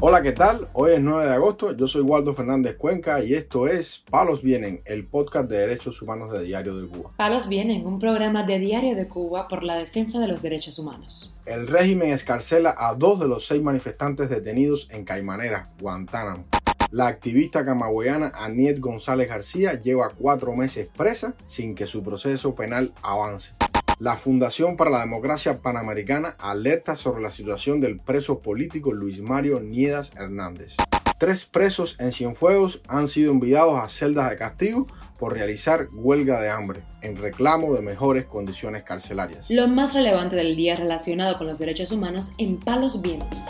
Hola, ¿qué tal? Hoy es 9 de agosto, yo soy Waldo Fernández Cuenca y esto es Palos Vienen, el podcast de derechos humanos de Diario de Cuba. Palos Vienen, un programa de Diario de Cuba por la defensa de los derechos humanos. El régimen escarcela a dos de los seis manifestantes detenidos en Caimanera, Guantánamo. La activista camagüeyana Aniet González García lleva cuatro meses presa sin que su proceso penal avance. La Fundación para la Democracia Panamericana alerta sobre la situación del preso político Luis Mario Niedas Hernández. Tres presos en Cienfuegos han sido enviados a celdas de castigo por realizar huelga de hambre en reclamo de mejores condiciones carcelarias. Lo más relevante del día relacionado con los derechos humanos en Palos Vientos.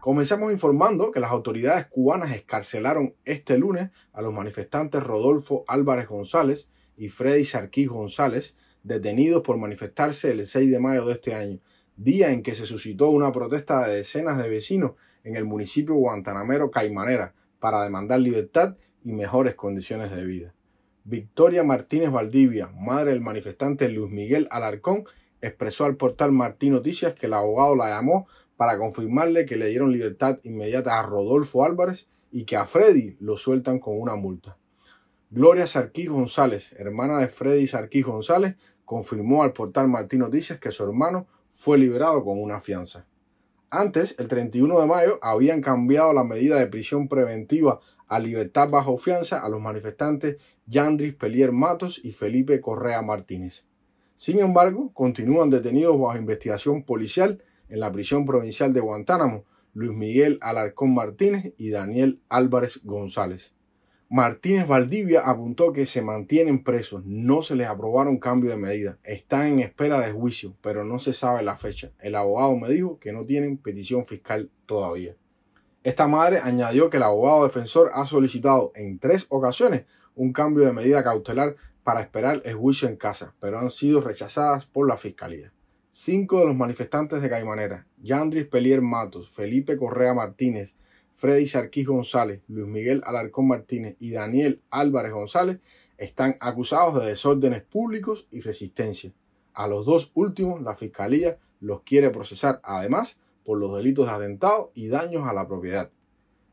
Comenzamos informando que las autoridades cubanas escarcelaron este lunes a los manifestantes Rodolfo Álvarez González, y Freddy Sarquís González, detenidos por manifestarse el 6 de mayo de este año, día en que se suscitó una protesta de decenas de vecinos en el municipio guantanamero Caimanera para demandar libertad y mejores condiciones de vida. Victoria Martínez Valdivia, madre del manifestante Luis Miguel Alarcón, expresó al portal Martín Noticias que el abogado la llamó para confirmarle que le dieron libertad inmediata a Rodolfo Álvarez y que a Freddy lo sueltan con una multa. Gloria Sarquís González, hermana de Freddy Sarquís González, confirmó al portal Martín Noticias que su hermano fue liberado con una fianza. Antes, el 31 de mayo, habían cambiado la medida de prisión preventiva a libertad bajo fianza a los manifestantes Yandris Pelier Matos y Felipe Correa Martínez. Sin embargo, continúan detenidos bajo investigación policial en la prisión provincial de Guantánamo Luis Miguel Alarcón Martínez y Daniel Álvarez González. Martínez Valdivia apuntó que se mantienen presos, no se les aprobaron cambio de medida, están en espera de juicio, pero no se sabe la fecha. El abogado me dijo que no tienen petición fiscal todavía. Esta madre añadió que el abogado defensor ha solicitado en tres ocasiones un cambio de medida cautelar para esperar el juicio en casa, pero han sido rechazadas por la fiscalía. Cinco de los manifestantes de Caimanera, Yandris Pelier Matos, Felipe Correa Martínez, Freddy Sarquís González, Luis Miguel Alarcón Martínez y Daniel Álvarez González están acusados de desórdenes públicos y resistencia. A los dos últimos, la Fiscalía los quiere procesar además por los delitos de atentado y daños a la propiedad.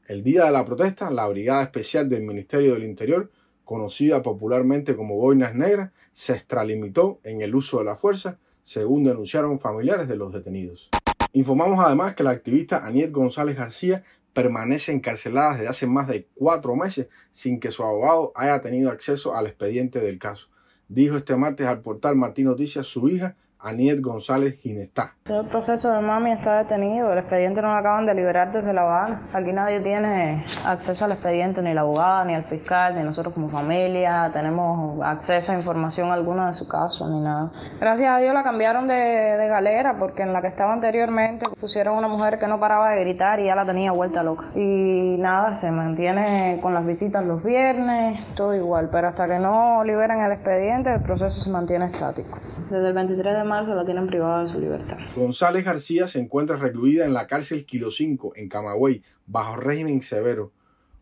El día de la protesta, la Brigada Especial del Ministerio del Interior, conocida popularmente como Boinas Negras, se extralimitó en el uso de la fuerza, según denunciaron familiares de los detenidos. Informamos además que la activista Aniet González García permanece encarcelada desde hace más de cuatro meses sin que su abogado haya tenido acceso al expediente del caso. Dijo este martes al portal Martín Noticias su hija Aniet González Ginestá. El proceso de mami está detenido, el expediente no lo acaban de liberar desde La Habana. Aquí nadie tiene acceso al expediente, ni la abogada, ni el fiscal, ni nosotros como familia, tenemos acceso a información alguna de su caso, ni nada. Gracias a Dios la cambiaron de, de galera, porque en la que estaba anteriormente pusieron una mujer que no paraba de gritar y ya la tenía vuelta loca. Y nada, se mantiene con las visitas los viernes, todo igual, pero hasta que no liberan el expediente, el proceso se mantiene estático. Desde el 23 de marzo la tienen privada de su libertad. González García se encuentra recluida en la cárcel Kilo 5 en Camagüey bajo régimen severo,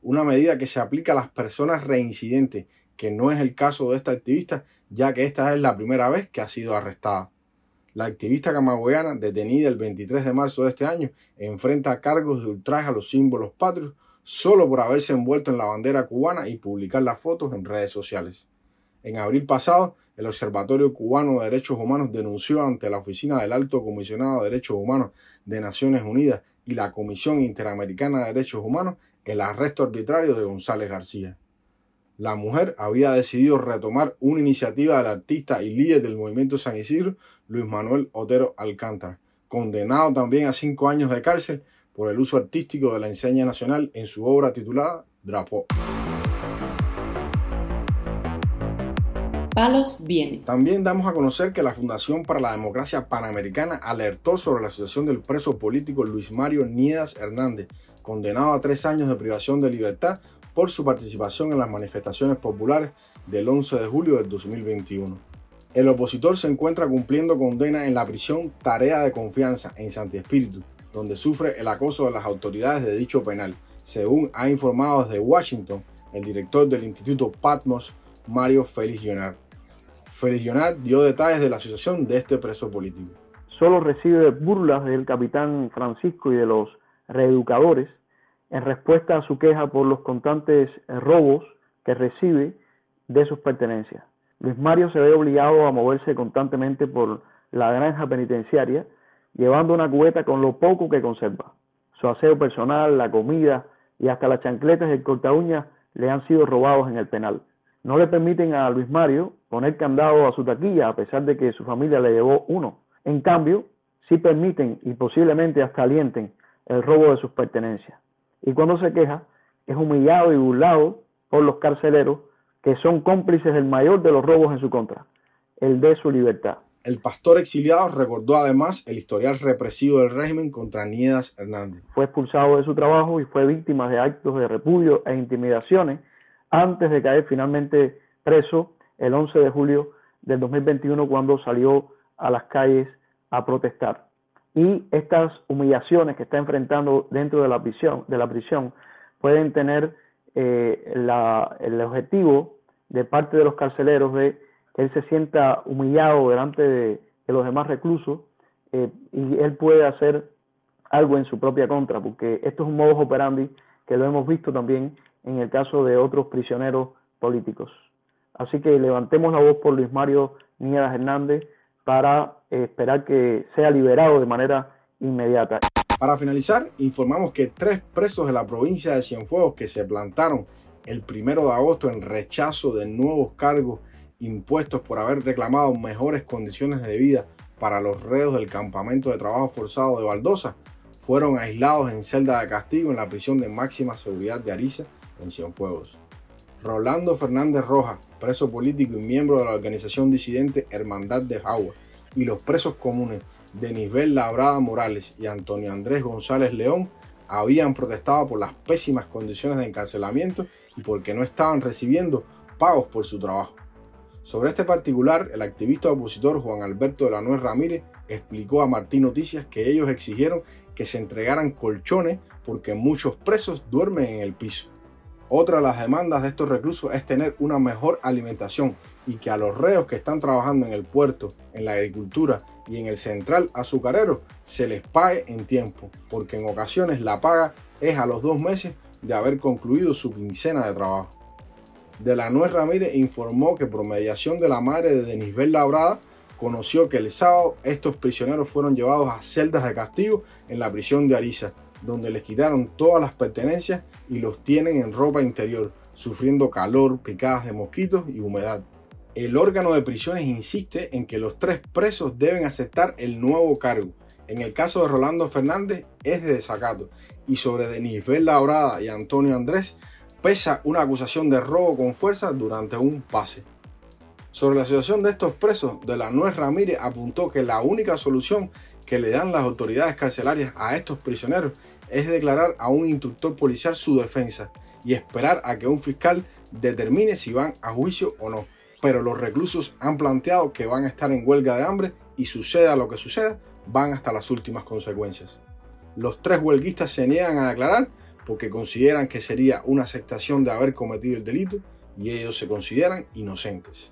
una medida que se aplica a las personas reincidentes, que no es el caso de esta activista, ya que esta es la primera vez que ha sido arrestada. La activista camagüeyana, detenida el 23 de marzo de este año, enfrenta cargos de ultraje a los símbolos patrios solo por haberse envuelto en la bandera cubana y publicar las fotos en redes sociales. En abril pasado, el Observatorio Cubano de Derechos Humanos denunció ante la Oficina del Alto Comisionado de Derechos Humanos de Naciones Unidas y la Comisión Interamericana de Derechos Humanos el arresto arbitrario de González García. La mujer había decidido retomar una iniciativa del artista y líder del movimiento San Isidro, Luis Manuel Otero Alcántara, condenado también a cinco años de cárcel por el uso artístico de la enseña nacional en su obra titulada Drapo. Palos viene. También damos a conocer que la Fundación para la Democracia Panamericana alertó sobre la situación del preso político Luis Mario Niedas Hernández, condenado a tres años de privación de libertad por su participación en las manifestaciones populares del 11 de julio del 2021. El opositor se encuentra cumpliendo condena en la prisión Tarea de Confianza en Santi Espíritu, donde sufre el acoso de las autoridades de dicho penal, según ha informado desde Washington el director del Instituto Patmos, Mario Félix Leonard. Félix dio detalles de la situación de este preso político. Solo recibe burlas del capitán Francisco y de los reeducadores en respuesta a su queja por los constantes robos que recibe de sus pertenencias. Luis Mario se ve obligado a moverse constantemente por la granja penitenciaria, llevando una cubeta con lo poco que conserva. Su aseo personal, la comida y hasta las chancletas del corta le han sido robados en el penal. No le permiten a Luis Mario poner candado a su taquilla a pesar de que su familia le llevó uno. En cambio, sí permiten y posiblemente hasta alienten el robo de sus pertenencias. Y cuando se queja, es humillado y burlado por los carceleros que son cómplices del mayor de los robos en su contra, el de su libertad. El pastor exiliado recordó además el historial represivo del régimen contra Niedas Hernández. Fue expulsado de su trabajo y fue víctima de actos de repudio e intimidaciones antes de caer finalmente preso el 11 de julio del 2021 cuando salió a las calles a protestar. Y estas humillaciones que está enfrentando dentro de la prisión, de la prisión pueden tener eh, el objetivo de parte de los carceleros de que él se sienta humillado delante de, los demás reclusos eh, y él puede hacer algo en su propia contra, porque esto es un modus operandi que lo hemos visto también en el caso de otros prisioneros políticos. Así que levantemos la voz por Luis Mario Niedas Hernández para eh, esperar que sea liberado de manera inmediata. Para finalizar, informamos que tres presos de la provincia de Cienfuegos que se plantaron el primero de agosto en rechazo de nuevos cargos impuestos por haber reclamado mejores condiciones de vida para los reos del campamento de trabajo forzado de Baldosa, fueron aislados en celda de castigo en la prisión de máxima seguridad de Ariza, en Cienfuegos. Rolando Fernández Rojas, preso político y miembro de la organización disidente Hermandad de Jagua, y los presos comunes Denisbel Labrada Morales y Antonio Andrés González León habían protestado por las pésimas condiciones de encarcelamiento y porque no estaban recibiendo pagos por su trabajo. Sobre este particular, el activista opositor Juan Alberto de la Nuez Ramírez explicó a Martín Noticias que ellos exigieron que se entregaran colchones porque muchos presos duermen en el piso. Otra de las demandas de estos reclusos es tener una mejor alimentación y que a los reos que están trabajando en el puerto, en la agricultura y en el central azucarero se les pague en tiempo, porque en ocasiones la paga es a los dos meses de haber concluido su quincena de trabajo. De la Nuez Ramírez informó que por mediación de la madre de Denisbel Labrada conoció que el sábado estos prisioneros fueron llevados a celdas de castigo en la prisión de Ariza, donde les quitaron todas las pertenencias y los tienen en ropa interior, sufriendo calor, picadas de mosquitos y humedad. El órgano de prisiones insiste en que los tres presos deben aceptar el nuevo cargo. En el caso de Rolando Fernández es de desacato y sobre Denisbel Labrada y Antonio Andrés pesa una acusación de robo con fuerza durante un pase. Sobre la situación de estos presos, de la Nuez Ramírez apuntó que la única solución que le dan las autoridades carcelarias a estos prisioneros es declarar a un instructor policial su defensa y esperar a que un fiscal determine si van a juicio o no. Pero los reclusos han planteado que van a estar en huelga de hambre y suceda lo que suceda, van hasta las últimas consecuencias. Los tres huelguistas se niegan a declarar porque consideran que sería una aceptación de haber cometido el delito y ellos se consideran inocentes.